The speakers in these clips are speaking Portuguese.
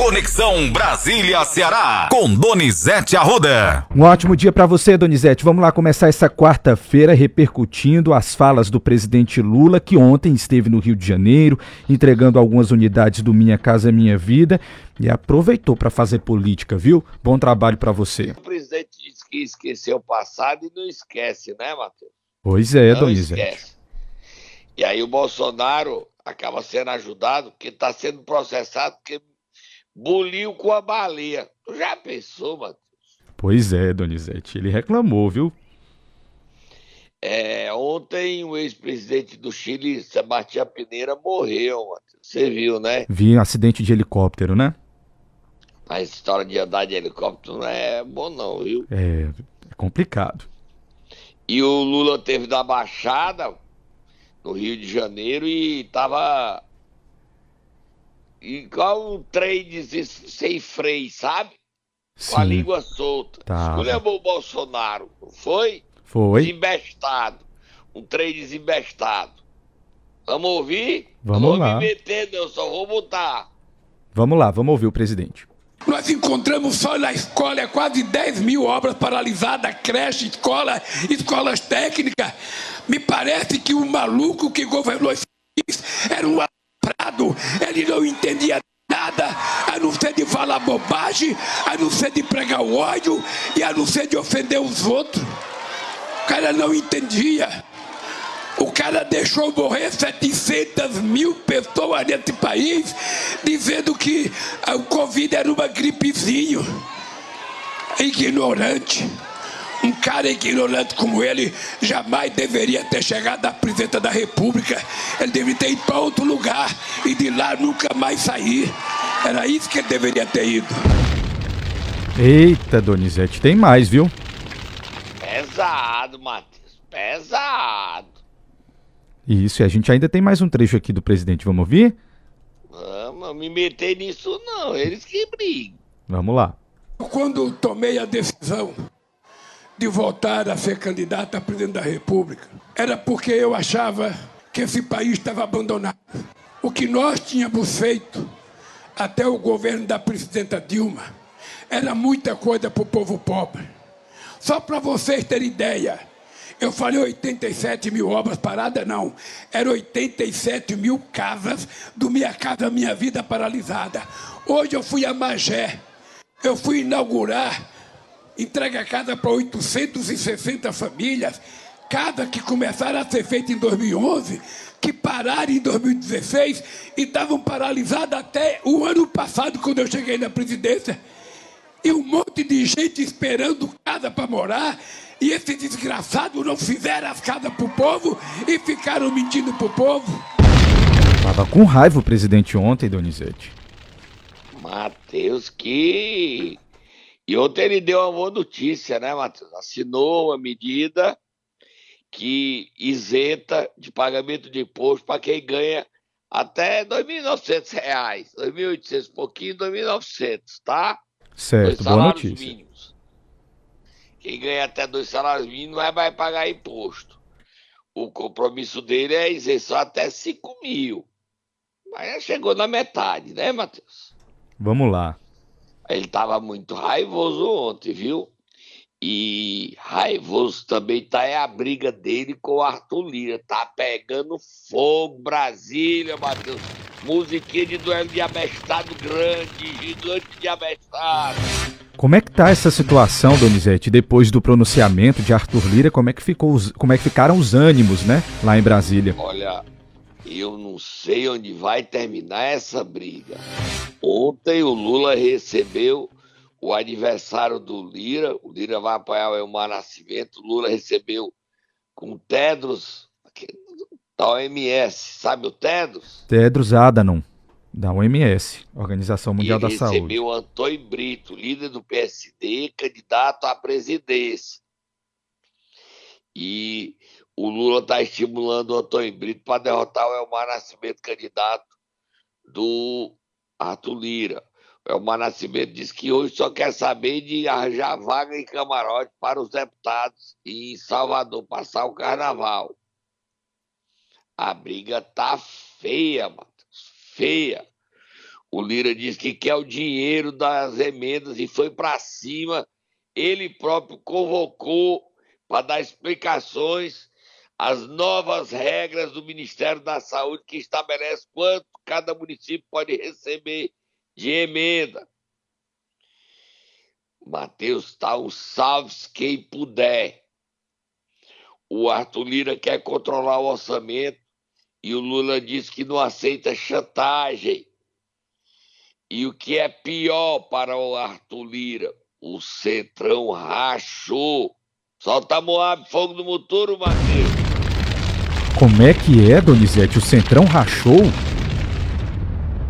Conexão Brasília-Ceará, com Donizete Arruda. Um ótimo dia para você, Donizete. Vamos lá começar essa quarta-feira repercutindo as falas do presidente Lula, que ontem esteve no Rio de Janeiro, entregando algumas unidades do Minha Casa Minha Vida e aproveitou para fazer política, viu? Bom trabalho para você. O presidente disse que esqueceu o passado e não esquece, né, Matheus? Pois é, não Donizete. Esquece. E aí o Bolsonaro acaba sendo ajudado, porque está sendo processado porque buliu com a baleia. Tu já pensou, Matheus? Pois é, Donizete, ele reclamou, viu? É, ontem o ex-presidente do Chile, Sebastião Pineira, morreu, Matheus. Você viu, né? Vi um acidente de helicóptero, né? A história de andar de helicóptero não é bom não, viu? É, é complicado. E o Lula teve da Baixada, no Rio de Janeiro, e tava igual um trem sem freio, sabe? Sim. Com a língua solta. Tá. Escolheu o Bolsonaro, não foi? Foi. Desembestado. Um trem desembestado. Vamos ouvir? Vamos não lá. Vou me meter, não, só vou botar. Vamos lá, vamos ouvir o presidente. Nós encontramos só na escola quase 10 mil obras paralisadas, creche, escola, escolas técnicas. Me parece que o maluco que governou esse país era um Ele não entendia nada, a não ser de falar bobagem, a não ser de pregar o ódio e a não ser de ofender os outros. O cara não entendia. O cara deixou morrer 700 mil pessoas nesse país, dizendo que o Covid era uma gripezinho. Ignorante. Um cara ignorante como ele jamais deveria ter chegado à presidência da República. Ele deveria ter ido para outro lugar e de lá nunca mais sair. Era isso que ele deveria ter ido. Eita, Donizete, tem mais, viu? Pesado, Matheus, pesado. Isso, e a gente ainda tem mais um trecho aqui do presidente, vamos ouvir? Vamos, me meter nisso não, eles que brigam. Vamos lá. Quando tomei a decisão de voltar a ser candidato a presidente da República era porque eu achava que esse país estava abandonado. O que nós tínhamos feito até o governo da presidenta Dilma era muita coisa para o povo pobre. Só para vocês terem ideia, eu falei 87 mil obras paradas, não. Era 87 mil casas do Minha Casa Minha Vida paralisada. Hoje eu fui a Magé, eu fui inaugurar entrega a casa para 860 famílias, casa que começaram a ser feita em 2011, que pararam em 2016 e estavam paralisadas até o ano passado, quando eu cheguei na presidência. E um monte de gente esperando casa para morar, e esse desgraçado não fizeram as casas para o povo e ficaram mentindo para o povo. Tava com raiva o presidente ontem, Donizete. Matheus, que e ontem ele deu uma boa notícia, né, Matheus? Assinou uma medida que isenta de pagamento de imposto para quem ganha até R$ 2.900, R$ 2.800 pouquinho, R$ 2.900, tá? Certo, boa notícia. Mínimos. Quem ganha até dois salários mínimos vai, vai pagar imposto. O compromisso dele é isenção até 5 mil. Mas já chegou na metade, né, Matheus? Vamos lá. Ele estava muito raivoso ontem, viu? E raivoso também tá é a briga dele com o Arthur Lira. Tá pegando fogo, Brasília, Matheus. Musiquinha de duelo de abestado grande, gigante de abestado. Como é que tá essa situação, Donizete, depois do pronunciamento de Arthur Lira? Como é que ficou, como é que ficaram os ânimos, né, lá em Brasília? Olha, eu não sei onde vai terminar essa briga. Ontem o Lula recebeu o adversário do Lira, o Lira vai apoiar o Elmar Nascimento, o Lula recebeu com Tedros, da OMS, sabe o Tedros? Tedros Adhanom, da OMS, Organização Mundial da Saúde. recebeu Antônio Brito, líder do PSD, candidato à presidência. E está estimulando o Antônio Brito para derrotar o Elmar Nascimento, candidato do Arthur Lira. O Elmar Nascimento disse que hoje só quer saber de arranjar vaga em camarote para os deputados em Salvador passar o carnaval. A briga tá feia, Matheus, feia. O Lira disse que quer o dinheiro das emendas e foi para cima. Ele próprio convocou para dar explicações as novas regras do Ministério da Saúde que estabelece quanto cada município pode receber de emenda. Matheus, tá um salve quem puder. O Arthur Lira quer controlar o orçamento e o Lula diz que não aceita chantagem. E o que é pior para o Arthur Lira? O Centrão rachou. Solta Moab, fogo no motor, Matheus. Como é que é, Donizete? O Centrão rachou?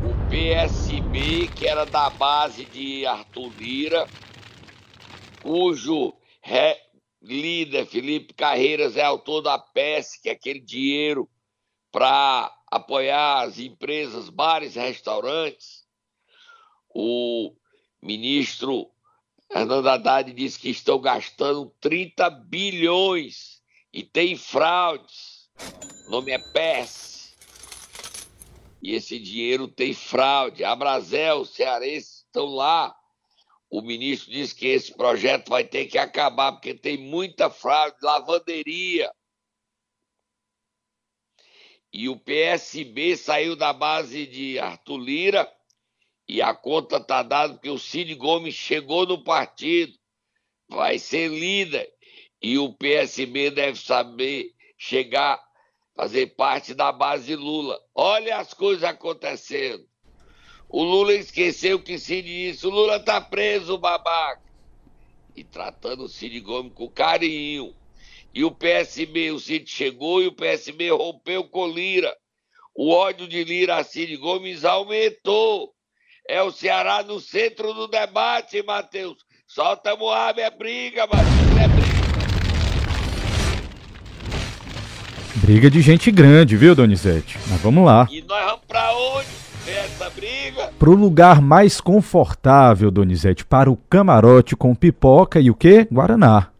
O PSB, que era da base de Arthur Lira, cujo re... líder Felipe Carreiras é autor da PES, que é aquele dinheiro para apoiar as empresas, bares restaurantes. O ministro Fernando Haddad disse que estão gastando 30 bilhões e tem fraudes. O nome é PES. E esse dinheiro tem fraude. A Brasel, os cearenses estão lá o ministro disse que esse projeto vai ter que acabar, porque tem muita fraude, lavanderia. E o PSB saiu da base de Arthur Lira e a conta está dada porque o Cid Gomes chegou no partido, vai ser líder. E o PSB deve saber chegar, fazer parte da base Lula. Olha as coisas acontecendo. O Lula esqueceu que Cid disse: o Lula tá preso, babaca. E tratando o Cid Gomes com carinho. E o PSB, o Cid chegou e o PSB rompeu com Lira. O ódio de Lira a Cid Gomes aumentou. É o Ceará no centro do debate, Matheus. Solta Moab, é briga, Matheus, é briga. Briga de gente grande, viu, Donizete? Mas vamos lá. E nós vamos pra onde? essa briga. Pro lugar mais confortável, Donizete, para o camarote com pipoca e o quê? Guaraná.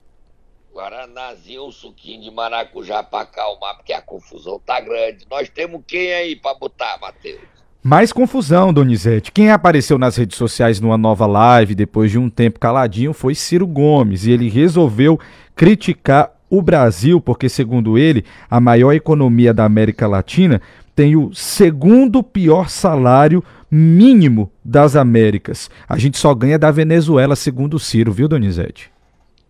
Guaranazinho, um suquinho de maracujá para acalmar, porque a confusão tá grande. Nós temos quem aí para botar, Matheus? Mais confusão, Donizete. Quem apareceu nas redes sociais numa nova live depois de um tempo caladinho foi Ciro Gomes e ele resolveu criticar o Brasil, porque, segundo ele, a maior economia da América Latina tem o segundo pior salário mínimo das Américas. A gente só ganha da Venezuela, segundo o Ciro, viu, Donizete?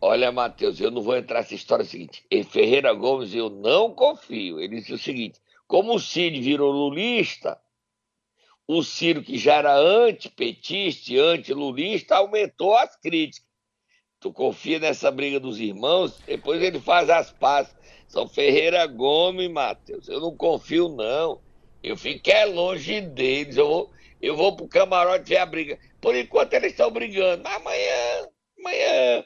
Olha, Matheus, eu não vou entrar nessa história seguinte. Em Ferreira Gomes, eu não confio. Ele disse o seguinte: como o Cid virou lulista, o Ciro, que já era antipetista e antilulista, aumentou as críticas. Tu confia nessa briga dos irmãos? Depois ele faz as pazes. São Ferreira Gomes, Matheus. Eu não confio, não. Eu fico é longe deles. Eu vou, eu vou pro camarote ver a briga. Por enquanto eles estão brigando. Amanhã, amanhã.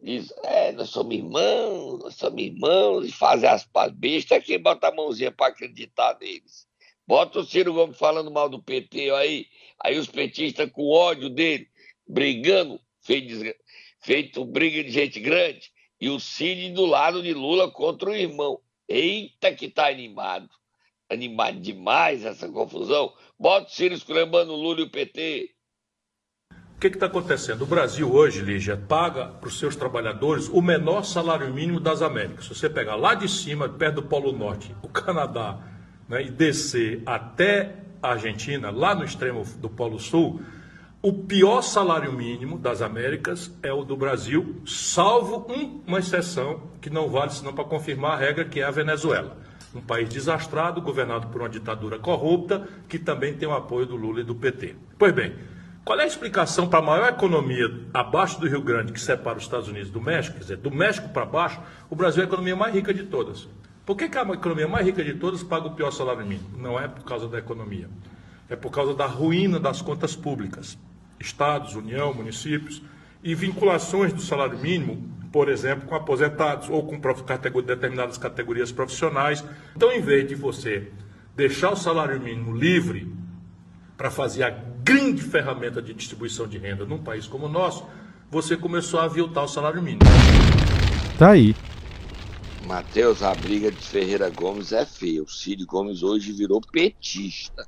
Diz, é, nós somos irmãos, nós somos irmãos, e fazem as paz bestas, quem bota a mãozinha para acreditar neles. Bota o Ciro Gomes falando mal do PT aí, aí os petistas com ódio dele, brigando, feito, feito briga de gente grande. E o Cid do lado de Lula contra o irmão. Eita, que tá animado. Animado demais essa confusão. Bota o Ciro esculhambando o Lula e o PT. O que está acontecendo? O Brasil hoje, Lígia, paga para os seus trabalhadores o menor salário mínimo das Américas. Se você pegar lá de cima, perto do Polo Norte, o Canadá, né, e descer até a Argentina, lá no extremo do Polo Sul, o pior salário mínimo das Américas é o do Brasil, salvo um, uma exceção que não vale senão para confirmar a regra, que é a Venezuela. Um país desastrado, governado por uma ditadura corrupta, que também tem o apoio do Lula e do PT. Pois bem, qual é a explicação para a maior economia abaixo do Rio Grande, que separa os Estados Unidos do México? Quer dizer, do México para baixo, o Brasil é a economia mais rica de todas. Por que, que a economia mais rica de todas paga o pior salário mínimo? Não é por causa da economia. É por causa da ruína das contas públicas estados, União, municípios, e vinculações do salário mínimo, por exemplo, com aposentados ou com determinadas categorias profissionais. Então, em vez de você deixar o salário mínimo livre para fazer a grande ferramenta de distribuição de renda num país como o nosso, você começou a aviltar o salário mínimo. Tá aí. Matheus, a briga de Ferreira Gomes é feia. O Cid Gomes hoje virou petista,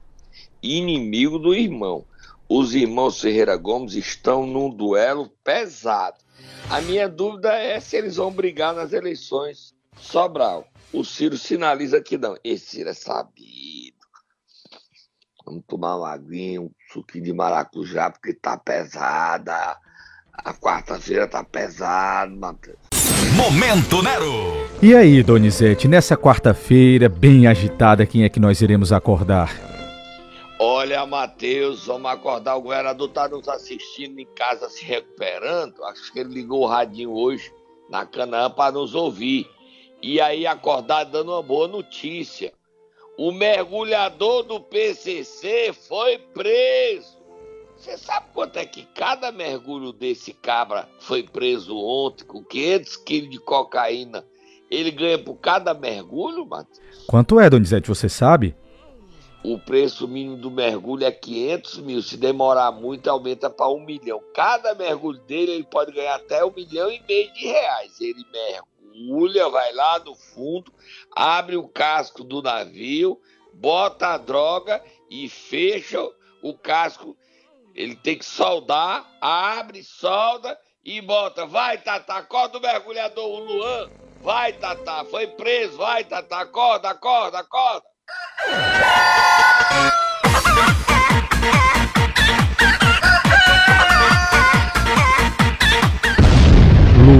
inimigo do irmão. Os irmãos Ferreira Gomes estão num duelo pesado. A minha dúvida é se eles vão brigar nas eleições. Sobral, o Ciro sinaliza que não. Esse Ciro é sabido. Vamos tomar uma aguinha, um suquinho de maracujá, porque tá pesada. A quarta-feira tá pesado, Matheus. Momento Nero! E aí, Donizete, nessa quarta-feira bem agitada, quem é que nós iremos acordar? Olha, Matheus, vamos acordar. O governador tá nos assistindo em casa se recuperando. Acho que ele ligou o radinho hoje na Canaã para nos ouvir. E aí acordar dando uma boa notícia. O mergulhador do PCC foi preso. Você sabe quanto é que cada mergulho desse cabra foi preso ontem com 500 quilos de cocaína? Ele ganha por cada mergulho, Matheus? Quanto é, Donizete, você sabe? O preço mínimo do mergulho é 500 mil. Se demorar muito, aumenta para um milhão. Cada mergulho dele, ele pode ganhar até um milhão e meio de reais. Ele mergulha, vai lá no fundo, abre o casco do navio, bota a droga e fecha o casco ele tem que soldar, abre, solda e bota. Vai, Tata, acorda o mergulhador, o Luan. Vai, Tata, foi preso. Vai, Tata, acorda, acorda, acorda.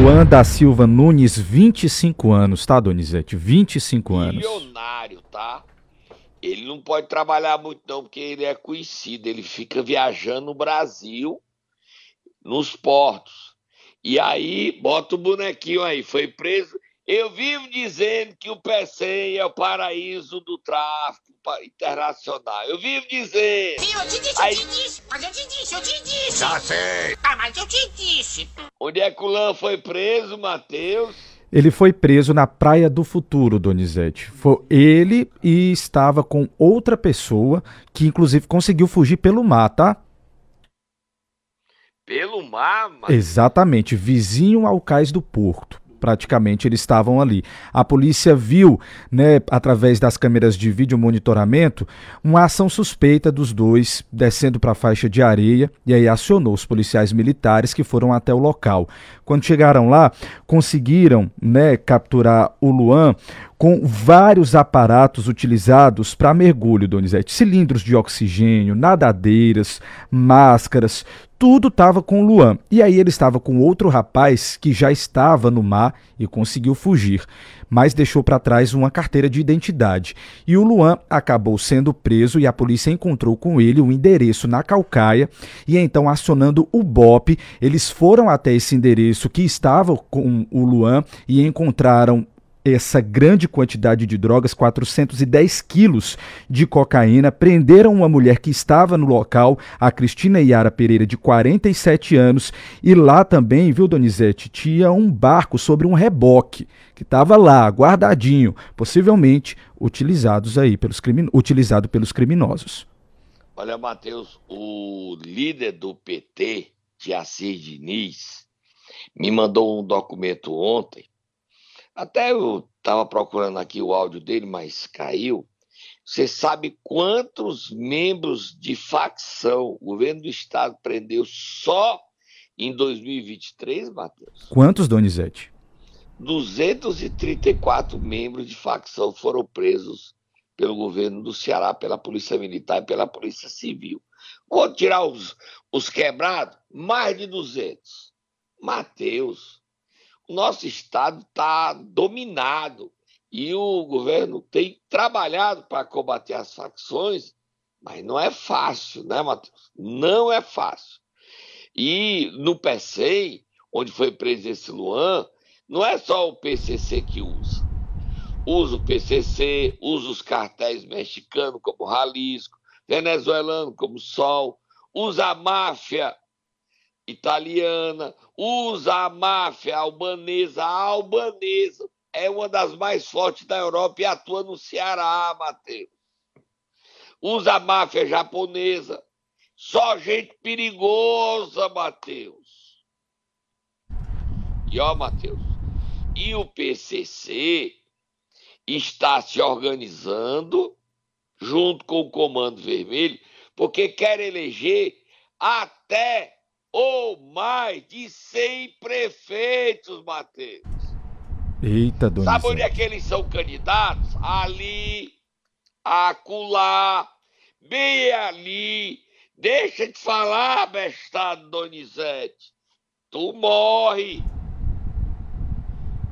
Luan da Silva Nunes, 25 anos, tá, Donizete? 25 anos. Milionário, tá? Ele não pode trabalhar muito, não, porque ele é conhecido. Ele fica viajando no Brasil, nos portos. E aí, bota o bonequinho aí, foi preso. Eu vivo dizendo que o PCM é o paraíso do tráfico internacional. Eu vivo dizendo. Sim, eu te disse, aí... eu te disse. Mas eu te disse, eu te disse. Já sei. Ah, mas eu te disse. Onde é que o Lã foi preso, Matheus? Ele foi preso na Praia do Futuro, Donizete. Foi ele e estava com outra pessoa que, inclusive, conseguiu fugir pelo mar, tá? Pelo mar? Mas... Exatamente, vizinho ao cais do Porto praticamente eles estavam ali. A polícia viu, né, através das câmeras de vídeo monitoramento, uma ação suspeita dos dois descendo para a faixa de areia e aí acionou os policiais militares que foram até o local. Quando chegaram lá, conseguiram, né, capturar o Luan com vários aparatos utilizados para mergulho, Donizete. Cilindros de oxigênio, nadadeiras, máscaras, tudo estava com o Luan. E aí ele estava com outro rapaz que já estava no mar e conseguiu fugir, mas deixou para trás uma carteira de identidade. E o Luan acabou sendo preso e a polícia encontrou com ele um endereço na Calcaia e então acionando o BOP, eles foram até esse endereço que estava com o Luan e encontraram essa grande quantidade de drogas, 410 quilos de cocaína, prenderam uma mulher que estava no local, a Cristina Iara Pereira, de 47 anos, e lá também, viu, Donizete, tinha um barco sobre um reboque, que estava lá, guardadinho, possivelmente utilizados aí pelos crimin... utilizado pelos criminosos. Olha, Matheus, o líder do PT, de Assis Diniz, me mandou um documento ontem até eu estava procurando aqui o áudio dele, mas caiu. Você sabe quantos membros de facção o governo do estado prendeu só em 2023, Matheus? Quantos, Donizete? 234 membros de facção foram presos pelo governo do Ceará, pela Polícia Militar e pela Polícia Civil. Vou tirar os, os quebrados, mais de 200. Mateus, nosso Estado está dominado e o governo tem trabalhado para combater as facções, mas não é fácil, né, Matheus? Não é fácil. E no PCI, onde foi preso esse Luan, não é só o PCC que usa. Usa o PCC, usa os cartéis mexicanos como Jalisco, venezuelano como Sol, usa a máfia italiana, usa a máfia albanesa. A albanesa é uma das mais fortes da Europa e atua no Ceará, Matheus. Usa a máfia japonesa. Só gente perigosa, Matheus. E ó, Matheus, e o PCC está se organizando junto com o Comando Vermelho, porque quer eleger até ou mais de 100 prefeitos, Matheus. Eita, Donizete. Sabe onde é que eles são candidatos? Ali, acolá, bem ali. Deixa de falar, bestado Donizete. Tu morre.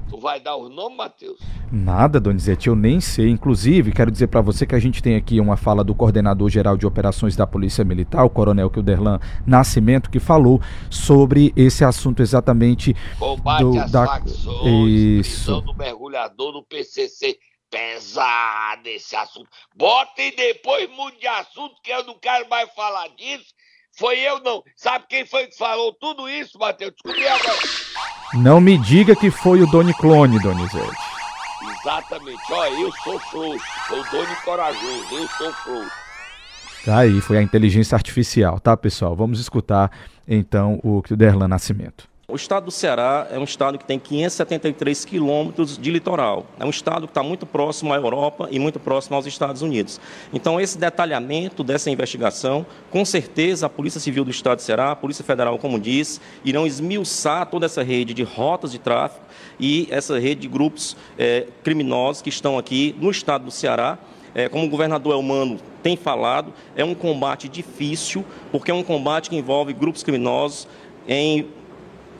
Tu vai dar os nomes, Matheus? Nada, Donizete, eu nem sei. Inclusive, quero dizer para você que a gente tem aqui uma fala do coordenador geral de operações da Polícia Militar, o Coronel Kilderlan Nascimento, que falou sobre esse assunto exatamente Combate do, às da facções, isso. prisão do mergulhador do PCC. Pesado esse assunto. Botem depois mude de assunto, que eu não quero mais falar disso. Foi eu não. Sabe quem foi que falou tudo isso, Matheus? Descobri agora. Não me diga que foi o Doni Clone, Donizete. Exatamente. Ó, eu sou frouxo. Sou Doni Corajoso. Eu sou frouxo. Tá aí, foi a inteligência artificial, tá, pessoal? Vamos escutar então o Kilderlan Nascimento. O estado do Ceará é um estado que tem 573 quilômetros de litoral. É um estado que está muito próximo à Europa e muito próximo aos Estados Unidos. Então, esse detalhamento dessa investigação, com certeza a Polícia Civil do Estado do Ceará, a Polícia Federal, como diz, irão esmiuçar toda essa rede de rotas de tráfico e essa rede de grupos eh, criminosos que estão aqui no estado do Ceará. É, como o governador Elmano tem falado, é um combate difícil, porque é um combate que envolve grupos criminosos em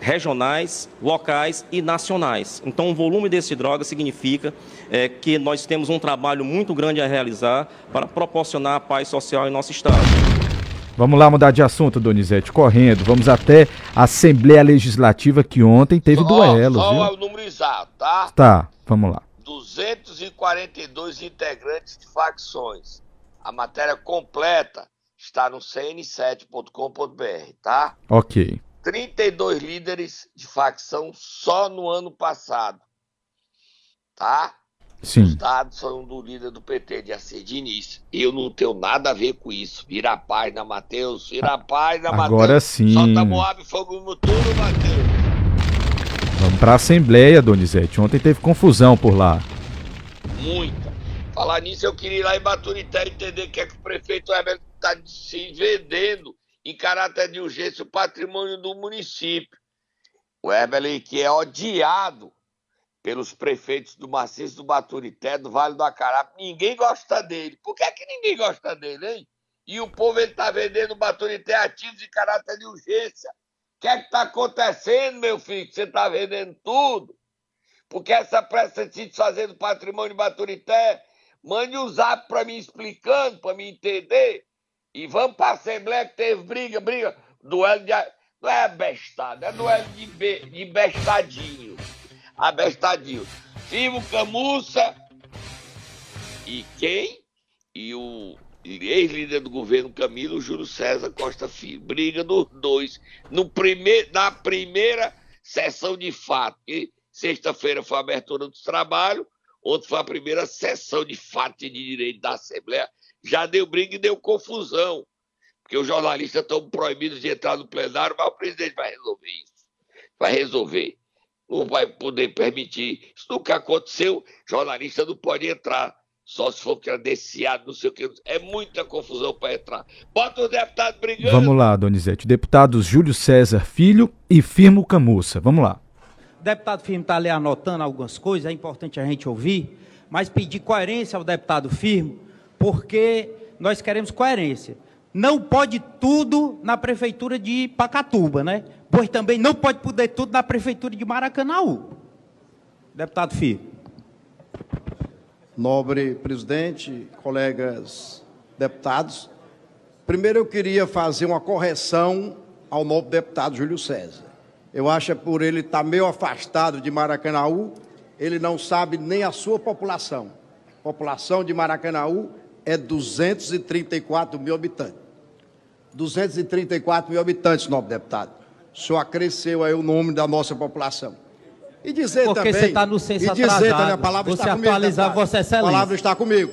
regionais, locais e nacionais. Então, o volume desse droga significa é, que nós temos um trabalho muito grande a realizar para proporcionar a paz social em nosso Estado. Vamos lá mudar de assunto, Donizete, correndo. Vamos até a Assembleia Legislativa que ontem teve Só- duelo, Só viu? o número exato, tá? Tá, vamos lá. 242 integrantes de facções. A matéria completa está no cn7.com.br, tá? Ok. 32 líderes de facção só no ano passado. Tá? Os Sim. dados são do líder do PT, de Assis Diniz. Eu não tenho nada a ver com isso. Vira a página, Matheus. Vira a página, Matheus. Agora sim. Solta Moab, fogo no turno, Matheus. Vamos pra Assembleia, Donizete. Ontem teve confusão por lá. Muita. Falar nisso, eu queria ir lá em Baturité entender o que é que o prefeito Herbert está se vendendo em caráter de urgência o patrimônio do município. O Herbert, que é odiado pelos prefeitos do Maciço do Baturité, do Vale do Acarape, ninguém gosta dele. Por que, é que ninguém gosta dele, hein? E o povo está vendendo o Baturité ativos em caráter de urgência. O que é que está acontecendo, meu filho? Você está vendendo tudo? Porque essa pressa de se desfazer do patrimônio de Baturité, mande um zap para mim explicando, para mim entender. E vamos para a Assembleia que teve briga, briga, duelo de. Não é bestado, é duelo de, be, de bestadinho. Abestadinho. Firmo Camussa e quem? E o ex-líder do governo Camilo, Júlio César Costa Filho. Briga dos dois. No primeir, na primeira sessão de fato. Sexta-feira foi a abertura dos trabalhos, ontem foi a primeira sessão de fato de direito da Assembleia. Já deu briga e deu confusão. Porque os jornalistas estão proibidos de entrar no plenário, mas o presidente vai resolver isso. Vai resolver. Não vai poder permitir. Isso nunca aconteceu. Jornalista não pode entrar. Só se for credenciado, não sei o que. É muita confusão para entrar. Bota os deputados brigando. Vamos lá, Donizete. Deputados Júlio César Filho e Firmo Camussa. Vamos lá. Deputado Firmo está ali anotando algumas coisas, é importante a gente ouvir, mas pedir coerência ao deputado Firmo, porque nós queremos coerência. Não pode tudo na prefeitura de Pacatuba, né? Pois também não pode poder tudo na prefeitura de Maracanaú. Deputado Firmo. Nobre presidente, colegas deputados, primeiro eu queria fazer uma correção ao novo deputado Júlio César. Eu acho que é por ele estar meio afastado de Maracanaú, ele não sabe nem a sua população. A população de Maracanaú é 234 mil habitantes. 234 mil habitantes, nobre deputado. Senhor acresceu aí o nome da nossa população. E dizer Porque também. você está no censo e dizer atrasado. também, a palavra Você está comigo. atualizar. Vossa Excelência. A palavra está comigo.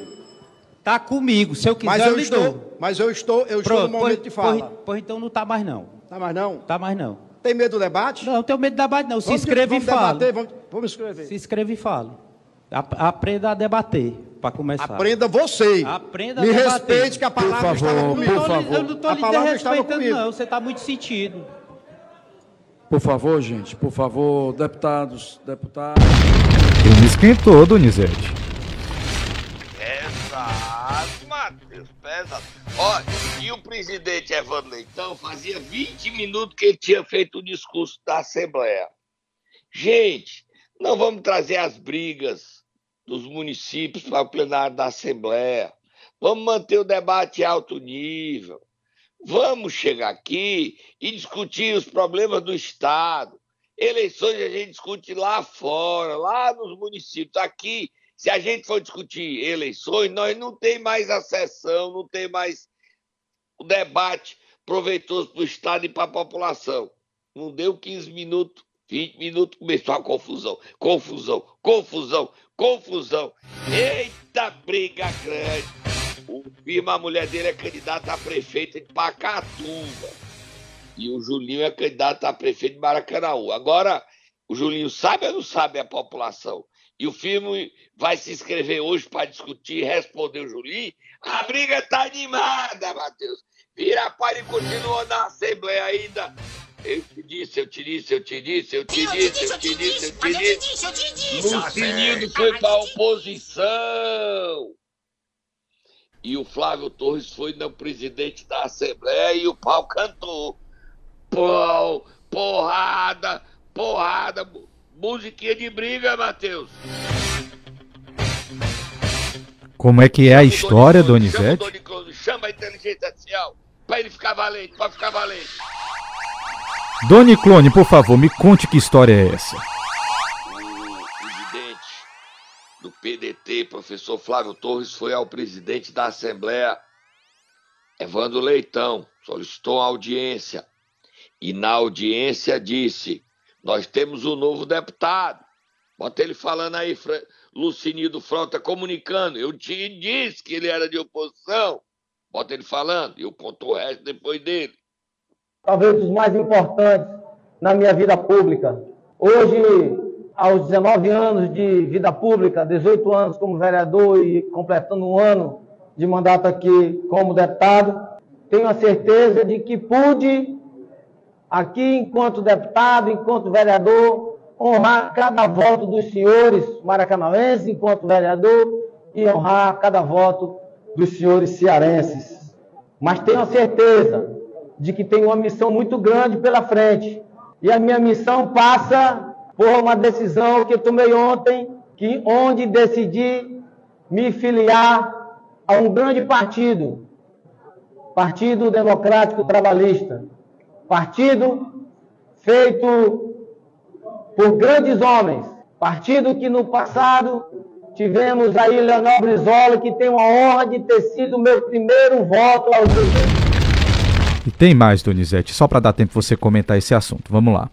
Está comigo, se eu quiser Mas eu eu estou, dou. mas eu estou, eu estou no momento pois, de fala. Pois, pois então não está mais não. Tá mais não? Tá mais não. Tem medo do debate? Não, não tenho medo de debate não. Se Vamos- inscreva e fala. debater, vamos, vamos escrever. Se inscreva e fale. Ap- Aprenda a debater. para começar. Aprenda você. Aprenda Me a debater. respeite que a palavra Por favor, comigo. por favor. Eu não estou A lhe comigo. não. Você está muito sentido. Por favor, gente, por favor, deputados, deputados. Ele me esquentou, Donizete. Pesado. Ó, e o presidente Evandro Leitão fazia 20 minutos que ele tinha feito o discurso da Assembleia. Gente, não vamos trazer as brigas dos municípios para o plenário da Assembleia. Vamos manter o debate alto nível. Vamos chegar aqui e discutir os problemas do Estado. Eleições a gente discute lá fora, lá nos municípios. Aqui, se a gente for discutir eleições, nós não tem mais a sessão, não tem mais o debate proveitoso para o Estado e para a população. Não deu 15 minutos, 20 minutos, começou a confusão. Confusão, confusão, confusão. Eita briga grande. O firma, a mulher dele é candidata a prefeita de Pacatuba. E o Julinho é candidato a prefeito de Maracanãú. Agora, o Julinho sabe ou não sabe a população? E o filme vai se inscrever hoje para discutir responder o Julinho. A briga tá animada, Matheus. Vira para e continua na Assembleia ainda. Eu te disse, eu te disse, eu te disse, eu te disse, eu te disse, eu te mas eu te disse. disse, eu te disse. Lucinildo foi para a oposição. E o Flávio Torres foi no presidente da Assembleia e o pau cantou. Pau, porrada, porrada. Musiquinha de briga, Matheus. Como é que é a Chama história, Doni Close, Chama o Donizete? Doni Close, chama a inteligência artificial para ele ficar valente, para ficar valente. Doni Clone, por favor, me conte que história é essa. o presidente do PDT, professor Flávio Torres, foi ao presidente da Assembleia, Evandro Leitão, solicitou uma audiência. E na audiência disse: Nós temos um novo deputado. Bota ele falando aí, Fra- Lucinildo Frota, comunicando. Eu te disse que ele era de oposição. Bota ele falando. E eu conto o resto depois dele. talvez os mais importantes na minha vida pública. Hoje, aos 19 anos de vida pública, 18 anos como vereador e completando um ano de mandato aqui como deputado, tenho a certeza de que pude, aqui enquanto deputado, enquanto vereador, honrar cada voto dos senhores maracanauenses enquanto vereador e honrar cada voto dos senhores cearenses. Mas tenho certeza de que tenho uma missão muito grande pela frente. E a minha missão passa por uma decisão que eu tomei ontem, que onde decidi me filiar a um grande partido, Partido Democrático Trabalhista, partido feito por grandes homens, partido que no passado tivemos aí Leonel Brizola, que tem a honra de ter sido meu primeiro voto aos E tem mais, Donizete, só para dar tempo você comentar esse assunto. Vamos lá.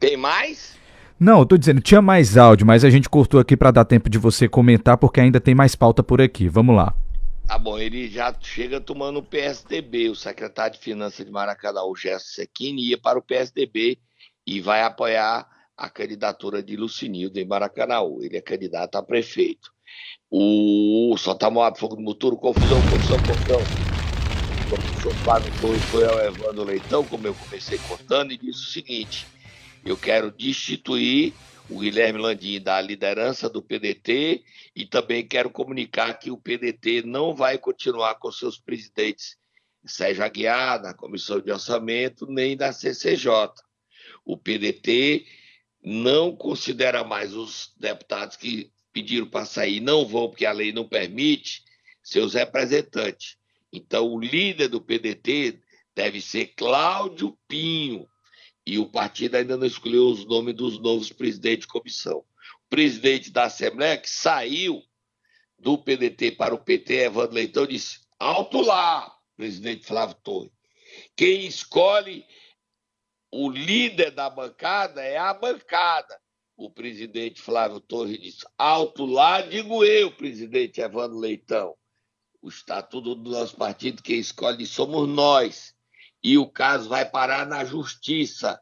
Tem mais? Não, eu tô dizendo, tinha mais áudio, mas a gente cortou aqui para dar tempo de você comentar, porque ainda tem mais pauta por aqui. Vamos lá. Tá bom, ele já chega tomando o PSDB, o secretário de Finanças de Maracanã, o Gerson Sequini, ia para o PSDB e vai apoiar a candidatura de Lucinildo em Maracanãú. Ele é candidato a prefeito. O só tá moado fogo no motor, confusão, confusão, confusão. O professor Torres foi ao Evandro Leitão, como eu comecei contando, e disse o seguinte: eu quero destituir o Guilherme Landim da liderança do PDT e também quero comunicar que o PDT não vai continuar com seus presidentes Sérgio Aguiar, na Comissão de Orçamento, nem da CCJ. O PDT não considera mais os deputados que pediram para sair, não vão, porque a lei não permite, seus representantes. Então, o líder do PDT deve ser Cláudio Pinho, e o partido ainda não escolheu os nomes dos novos presidentes de comissão. O presidente da Assembleia, que saiu do PDT para o PT, Evandro Leitão, disse: alto lá, presidente Flávio Torres. Quem escolhe o líder da bancada é a bancada. O presidente Flávio Torres disse: alto lá, digo eu, presidente Evandro Leitão. O estatuto do nosso partido, quem escolhe somos nós. E o caso vai parar na justiça.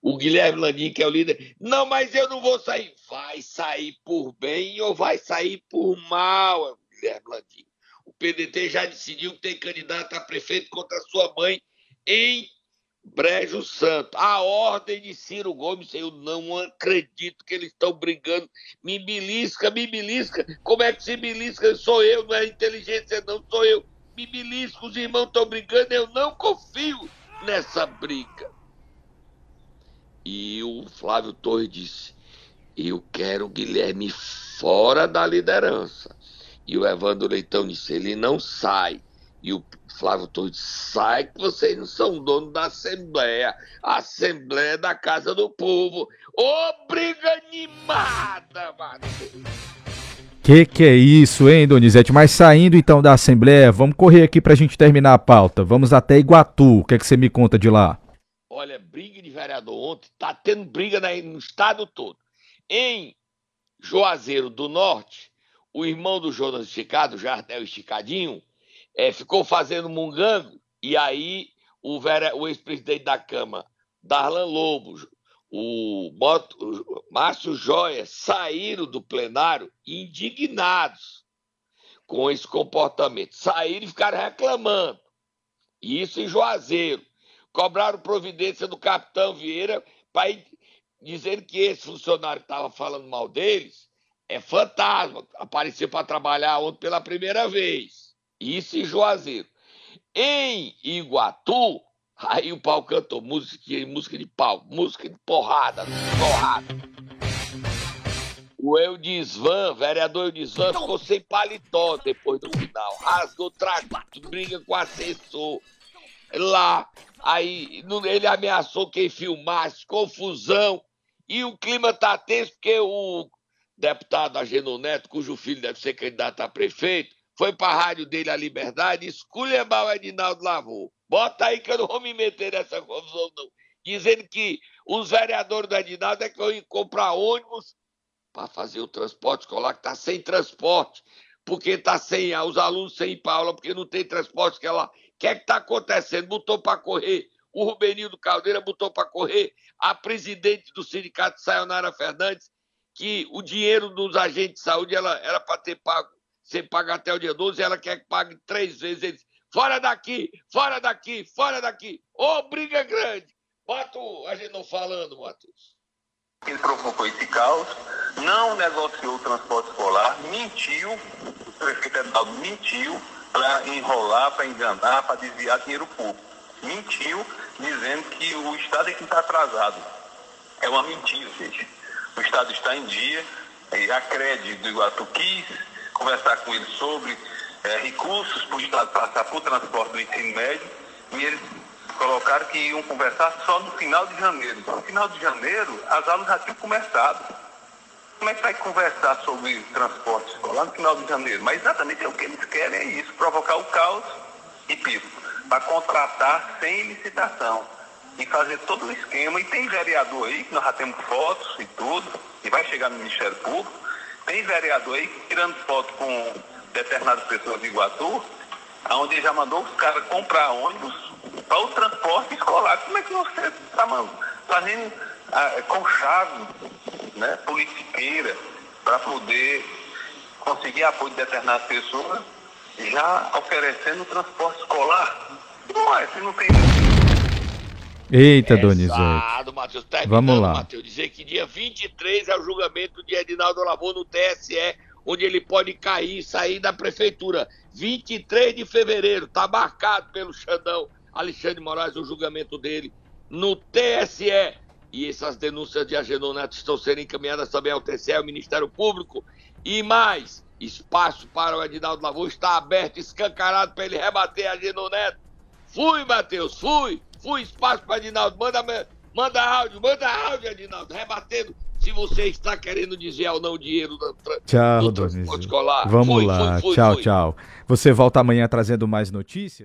o Guilherme Landim, que é o líder, não, mas eu não vou sair. Vai sair por bem ou vai sair por mal, Guilherme Landim. O PDT já decidiu que tem candidato a prefeito contra sua mãe em Brejo Santo. A ordem de Ciro Gomes, eu não acredito que eles estão brigando. Me belisca, me belisca. Como é que se belisca? Sou eu, não é inteligência, não sou eu. Me belisca, os irmãos estão brigando, eu não confio nessa briga. E o Flávio Torres disse: Eu quero o Guilherme fora da liderança. E o Evandro Leitão disse: Ele não sai. E o Flávio Torres sai que vocês não são dono da Assembleia. A Assembleia é da Casa do Povo. Ô, briga animada, mano. Que que é isso, hein, Donizete? Mas saindo então da Assembleia, vamos correr aqui pra gente terminar a pauta. Vamos até Iguatu. O que é que você me conta de lá? Olha, briga de vereador ontem, tá tendo briga no estado todo. Em Juazeiro do Norte, o irmão do Jonas Esticado, Jardel Esticadinho, é, ficou fazendo mungango, e aí o, o ex-presidente da Câmara, Darlan Lobo, o, Márcio Joia, saíram do plenário indignados com esse comportamento. Saíram e ficaram reclamando. Isso em Juazeiro cobraram providência do capitão Vieira para dizer que esse funcionário que estava falando mal deles é fantasma, apareceu para trabalhar ontem pela primeira vez. Isso em Juazeiro. Em Iguatu, aí o pau cantou música, música de pau, música de porrada, porrada. O Eudisvan, vereador Eudisvan, ficou sem paletó depois do final. Rasgou trato, briga com o assessor. Lá, Aí ele ameaçou quem filmasse, confusão. E o clima tá tenso porque o deputado Agenor Neto, cujo filho deve ser candidato a prefeito, foi para a rádio dele, a Liberdade, esculhambar o Edinaldo Lavou. Bota aí que eu não vou me meter nessa confusão, não. Dizendo que os vereadores do Edinaldo é que vão comprar ônibus para fazer o transporte escolar, que está sem transporte, porque está sem os alunos sem ir para aula, porque não tem transporte que ela que é que está acontecendo? Botou para correr o Rubenildo Caldeira, botou para correr a presidente do sindicato, Sayonara Fernandes, que o dinheiro dos agentes de saúde ela, era para ter pago, ser pago até o dia 12, ela quer que pague três vezes. Fora daqui, fora daqui, fora daqui. Ô, oh, briga grande. Bota a gente não falando, Matheus. Ele provocou esse caos, não negociou o transporte escolar, mentiu, o prefeito Edaldo mentiu, para enrolar, para enganar, para desviar dinheiro público. Mentiu, dizendo que o Estado é que está atrasado. É uma mentira, gente. O Estado está em dia, a Crede do Iguatu quis conversar com ele sobre é, recursos para o Estado passar por transporte do ensino médio, e eles colocaram que iam conversar só no final de janeiro. No final de janeiro, as aulas já tinham começado. Como é que vai conversar sobre transporte escolar no final de janeiro? Mas exatamente é o que eles querem, é isso, provocar o caos e pico, para contratar sem licitação e fazer todo o esquema. E tem vereador aí, que nós já temos fotos e tudo, e vai chegar no Ministério Público, tem vereador aí tirando foto com determinadas pessoas de Iguatu, onde já mandou os caras comprar ônibus para o transporte escolar. Como é que você está fazendo ah, com chave né, politiqueira para poder conseguir apoio de determinadas pessoas, já oferecendo transporte escolar. Não é, se não tem. Eita, Donizete. Matheus. Vamos lá. Matheus, dizer que dia 23 é o julgamento de Edinaldo Lavor no TSE, onde ele pode cair e sair da prefeitura. 23 de fevereiro, tá marcado pelo Xandão Alexandre Moraes o julgamento dele no TSE e essas denúncias de Agenor Neto estão sendo encaminhadas também ao TCE, ao Ministério Público. E mais, espaço para o Edinaldo Lavor está aberto, escancarado para ele rebater Agenor Neto. Fui, Matheus, fui, fui, espaço para Edinaldo. Manda, manda áudio, manda áudio, Edinaldo, rebatendo se você está querendo dizer ou não dinheiro do, tchau, do transporte escolar. Vamos fui, lá, fui, fui, tchau, tchau. Você volta amanhã trazendo mais notícias?